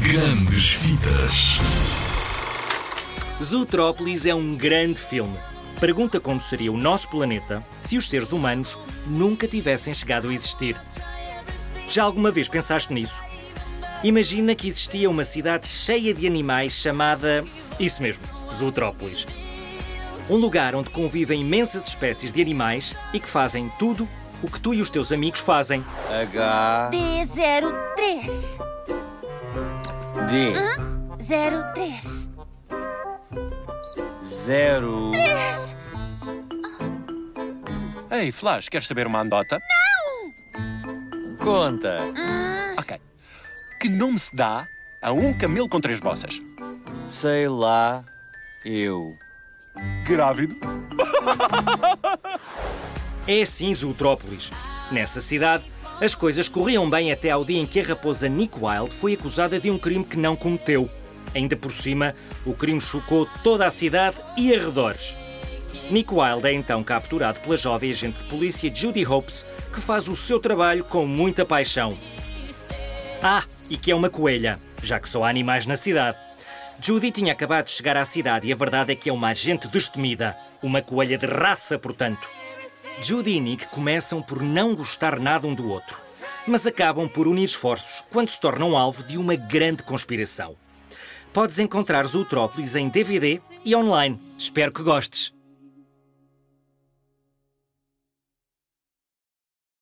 Grandes Vidas. Zootrópolis é um grande filme. Pergunta como seria o nosso planeta se os seres humanos nunca tivessem chegado a existir. Já alguma vez pensaste nisso? Imagina que existia uma cidade cheia de animais chamada. Isso mesmo, Zootrópolis. Um lugar onde convivem imensas espécies de animais e que fazem tudo o que tu e os teus amigos fazem. H D03. D 03. zero Ei, Flash, queres saber uma andota? conta Ok. Que nome se dá a um camelo com três bossas? sei lá eu Grávido. É assim Zootrópolis. Nessa cidade, as coisas corriam bem até ao dia em que a raposa Nick Wilde foi acusada de um crime que não cometeu. Ainda por cima, o crime chocou toda a cidade e arredores. Nick Wilde é então capturado pela jovem agente de polícia Judy Hopes, que faz o seu trabalho com muita paixão. Ah, e que é uma coelha, já que só há animais na cidade. Judy tinha acabado de chegar à cidade e a verdade é que é uma agente destemida. Uma coelha de raça, portanto. Judy e Nick começam por não gostar nada um do outro, mas acabam por unir esforços quando se tornam alvo de uma grande conspiração. Podes encontrar Zootrópolis em DVD e online. Espero que gostes.